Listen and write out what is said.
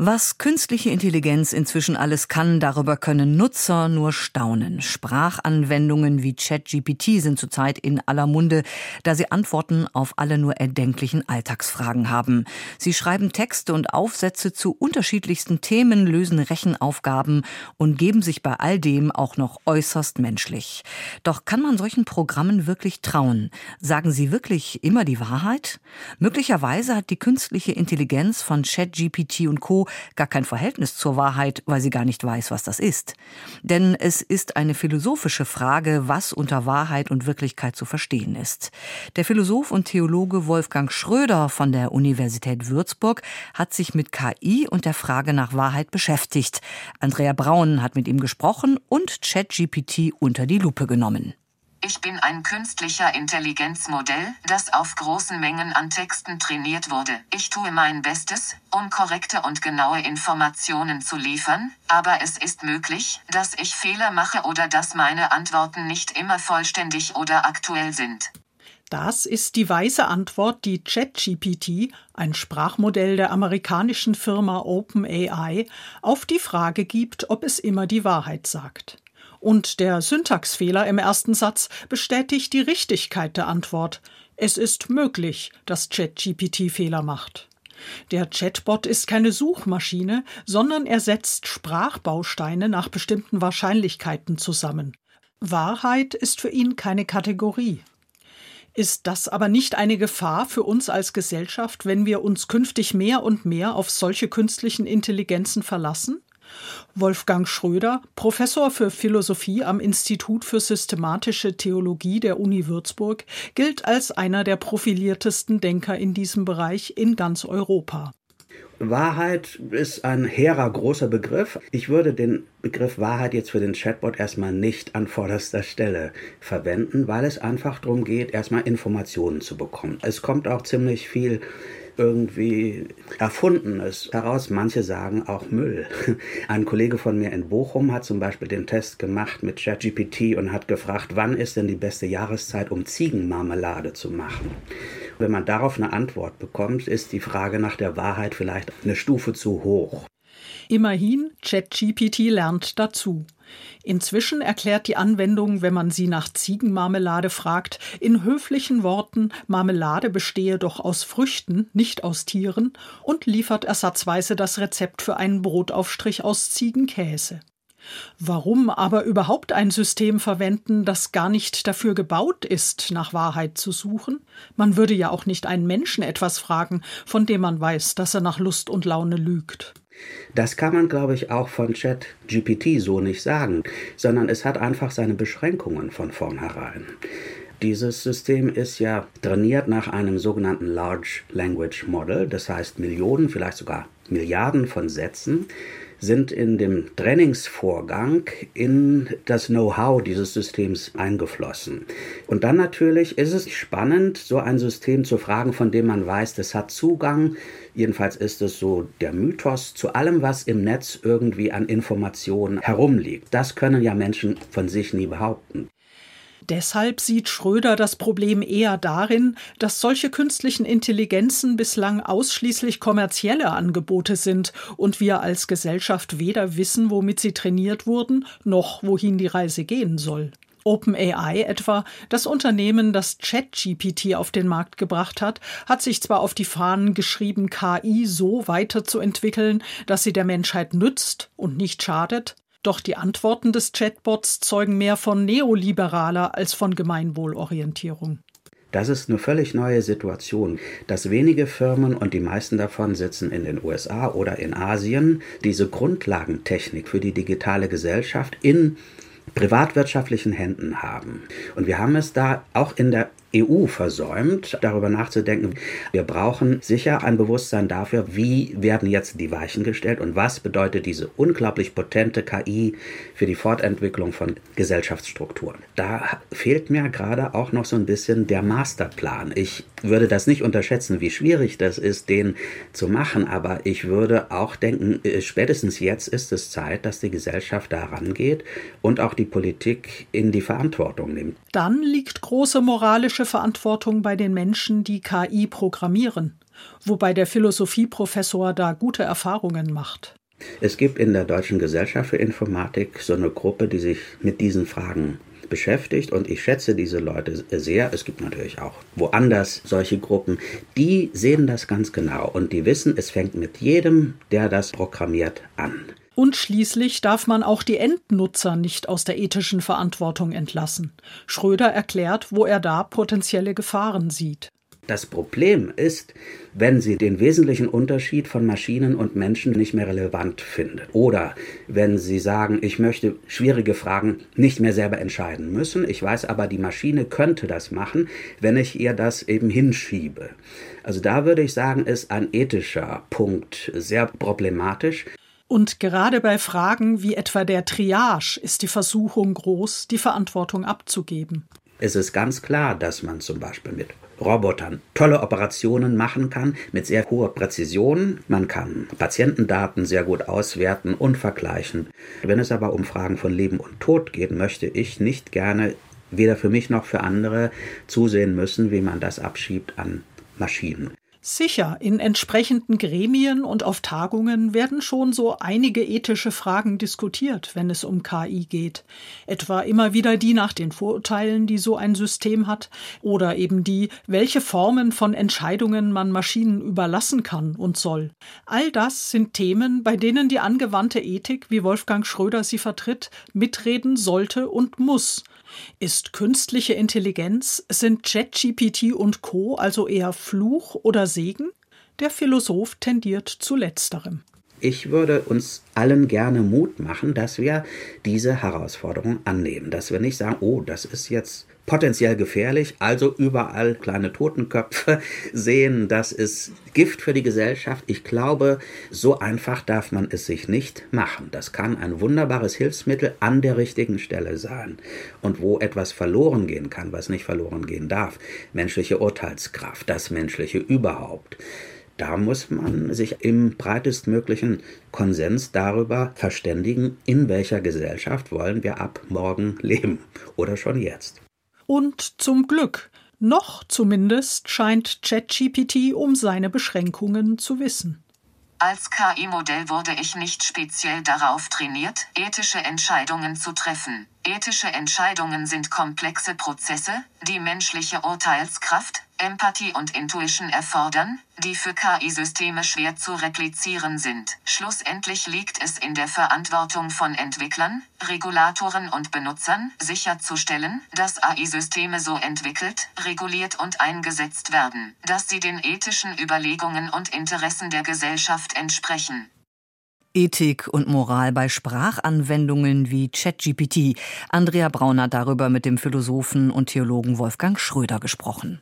Was künstliche Intelligenz inzwischen alles kann, darüber können Nutzer nur staunen. Sprachanwendungen wie ChatGPT sind zurzeit in aller Munde, da sie Antworten auf alle nur erdenklichen Alltagsfragen haben. Sie schreiben Texte und Aufsätze zu unterschiedlichsten Themen, lösen Rechenaufgaben und geben sich bei all dem auch noch äußerst menschlich. Doch kann man solchen Programmen wirklich trauen? Sagen sie wirklich immer die Wahrheit? Möglicherweise hat die künstliche Intelligenz von ChatGPT und Co gar kein Verhältnis zur Wahrheit, weil sie gar nicht weiß, was das ist. Denn es ist eine philosophische Frage, was unter Wahrheit und Wirklichkeit zu verstehen ist. Der Philosoph und Theologe Wolfgang Schröder von der Universität Würzburg hat sich mit KI und der Frage nach Wahrheit beschäftigt. Andrea Braun hat mit ihm gesprochen und ChatGPT unter die Lupe genommen. Ich bin ein künstlicher Intelligenzmodell, das auf großen Mengen an Texten trainiert wurde. Ich tue mein Bestes, um korrekte und genaue Informationen zu liefern, aber es ist möglich, dass ich Fehler mache oder dass meine Antworten nicht immer vollständig oder aktuell sind. Das ist die weise Antwort, die ChatGPT, ein Sprachmodell der amerikanischen Firma OpenAI, auf die Frage gibt, ob es immer die Wahrheit sagt. Und der Syntaxfehler im ersten Satz bestätigt die Richtigkeit der Antwort. Es ist möglich, dass ChatGPT Fehler macht. Der Chatbot ist keine Suchmaschine, sondern er setzt Sprachbausteine nach bestimmten Wahrscheinlichkeiten zusammen. Wahrheit ist für ihn keine Kategorie. Ist das aber nicht eine Gefahr für uns als Gesellschaft, wenn wir uns künftig mehr und mehr auf solche künstlichen Intelligenzen verlassen? Wolfgang Schröder, Professor für Philosophie am Institut für systematische Theologie der Uni Würzburg, gilt als einer der profiliertesten Denker in diesem Bereich in ganz Europa. Wahrheit ist ein hehrer großer Begriff. Ich würde den Begriff Wahrheit jetzt für den Chatbot erstmal nicht an vorderster Stelle verwenden, weil es einfach darum geht, erstmal Informationen zu bekommen. Es kommt auch ziemlich viel irgendwie Erfundenes heraus. Manche sagen auch Müll. Ein Kollege von mir in Bochum hat zum Beispiel den Test gemacht mit ChatGPT und hat gefragt, wann ist denn die beste Jahreszeit, um Ziegenmarmelade zu machen? Wenn man darauf eine Antwort bekommt, ist die Frage nach der Wahrheit vielleicht eine Stufe zu hoch. Immerhin, ChatGPT lernt dazu. Inzwischen erklärt die Anwendung, wenn man sie nach Ziegenmarmelade fragt, in höflichen Worten, Marmelade bestehe doch aus Früchten, nicht aus Tieren, und liefert ersatzweise das Rezept für einen Brotaufstrich aus Ziegenkäse. Warum aber überhaupt ein System verwenden, das gar nicht dafür gebaut ist, nach Wahrheit zu suchen? Man würde ja auch nicht einen Menschen etwas fragen, von dem man weiß, dass er nach Lust und Laune lügt. Das kann man, glaube ich, auch von ChatGPT so nicht sagen, sondern es hat einfach seine Beschränkungen von vornherein. Dieses System ist ja trainiert nach einem sogenannten Large Language Model, das heißt Millionen, vielleicht sogar Milliarden von Sätzen, sind in dem Trainingsvorgang in das Know-how dieses Systems eingeflossen. Und dann natürlich ist es spannend, so ein System zu fragen, von dem man weiß, das hat Zugang, jedenfalls ist es so der Mythos, zu allem, was im Netz irgendwie an Informationen herumliegt. Das können ja Menschen von sich nie behaupten. Deshalb sieht Schröder das Problem eher darin, dass solche künstlichen Intelligenzen bislang ausschließlich kommerzielle Angebote sind und wir als Gesellschaft weder wissen, womit sie trainiert wurden, noch wohin die Reise gehen soll. OpenAI etwa, das Unternehmen, das ChatGPT auf den Markt gebracht hat, hat sich zwar auf die Fahnen geschrieben, KI so weiterzuentwickeln, dass sie der Menschheit nützt und nicht schadet, doch die Antworten des Chatbots zeugen mehr von neoliberaler als von Gemeinwohlorientierung. Das ist eine völlig neue Situation, dass wenige Firmen und die meisten davon sitzen in den USA oder in Asien, diese Grundlagentechnik für die digitale Gesellschaft in privatwirtschaftlichen Händen haben. Und wir haben es da auch in der EU versäumt, darüber nachzudenken. Wir brauchen sicher ein Bewusstsein dafür, wie werden jetzt die Weichen gestellt und was bedeutet diese unglaublich potente KI für die Fortentwicklung von Gesellschaftsstrukturen. Da fehlt mir gerade auch noch so ein bisschen der Masterplan. Ich würde das nicht unterschätzen, wie schwierig das ist, den zu machen, aber ich würde auch denken, äh, spätestens jetzt ist es Zeit, dass die Gesellschaft da rangeht und auch die Politik in die Verantwortung nimmt. Dann liegt große moralische ethische Verantwortung bei den Menschen, die KI programmieren, wobei der Philosophieprofessor da gute Erfahrungen macht. Es gibt in der Deutschen Gesellschaft für Informatik so eine Gruppe, die sich mit diesen Fragen beschäftigt und ich schätze diese Leute sehr. Es gibt natürlich auch woanders solche Gruppen, die sehen das ganz genau und die wissen, es fängt mit jedem, der das programmiert, an. Und schließlich darf man auch die Endnutzer nicht aus der ethischen Verantwortung entlassen. Schröder erklärt, wo er da potenzielle Gefahren sieht. Das Problem ist, wenn Sie den wesentlichen Unterschied von Maschinen und Menschen nicht mehr relevant finden. Oder wenn Sie sagen, ich möchte schwierige Fragen nicht mehr selber entscheiden müssen. Ich weiß aber, die Maschine könnte das machen, wenn ich ihr das eben hinschiebe. Also da würde ich sagen, ist ein ethischer Punkt sehr problematisch. Und gerade bei Fragen wie etwa der Triage ist die Versuchung groß, die Verantwortung abzugeben. Es ist ganz klar, dass man zum Beispiel mit Robotern tolle Operationen machen kann mit sehr hoher Präzision. Man kann Patientendaten sehr gut auswerten und vergleichen. Wenn es aber um Fragen von Leben und Tod geht, möchte ich nicht gerne weder für mich noch für andere zusehen müssen, wie man das abschiebt an Maschinen. Sicher, in entsprechenden Gremien und auf Tagungen werden schon so einige ethische Fragen diskutiert, wenn es um KI geht. Etwa immer wieder die nach den Vorurteilen, die so ein System hat, oder eben die, welche Formen von Entscheidungen man Maschinen überlassen kann und soll. All das sind Themen, bei denen die angewandte Ethik, wie Wolfgang Schröder sie vertritt, mitreden sollte und muss. Ist künstliche Intelligenz, sind ChatGPT und Co. also eher Fluch oder Segen? Der Philosoph tendiert zu letzterem. Ich würde uns allen gerne Mut machen, dass wir diese Herausforderung annehmen, dass wir nicht sagen, oh, das ist jetzt potenziell gefährlich, also überall kleine Totenköpfe sehen, das ist Gift für die Gesellschaft. Ich glaube, so einfach darf man es sich nicht machen. Das kann ein wunderbares Hilfsmittel an der richtigen Stelle sein. Und wo etwas verloren gehen kann, was nicht verloren gehen darf, menschliche Urteilskraft, das menschliche überhaupt da muss man sich im breitestmöglichen Konsens darüber verständigen, in welcher Gesellschaft wollen wir ab morgen leben oder schon jetzt. Und zum Glück, noch zumindest scheint ChatGPT um seine Beschränkungen zu wissen. Als KI-Modell wurde ich nicht speziell darauf trainiert, ethische Entscheidungen zu treffen. Ethische Entscheidungen sind komplexe Prozesse, die menschliche Urteilskraft, Empathie und Intuition erfordern, die für KI-Systeme schwer zu replizieren sind. Schlussendlich liegt es in der Verantwortung von Entwicklern, Regulatoren und Benutzern, sicherzustellen, dass AI-Systeme so entwickelt, reguliert und eingesetzt werden, dass sie den ethischen Überlegungen und Interessen der Gesellschaft entsprechen. Ethik und Moral bei Sprachanwendungen wie ChatGPT. Andrea Braun hat darüber mit dem Philosophen und Theologen Wolfgang Schröder gesprochen.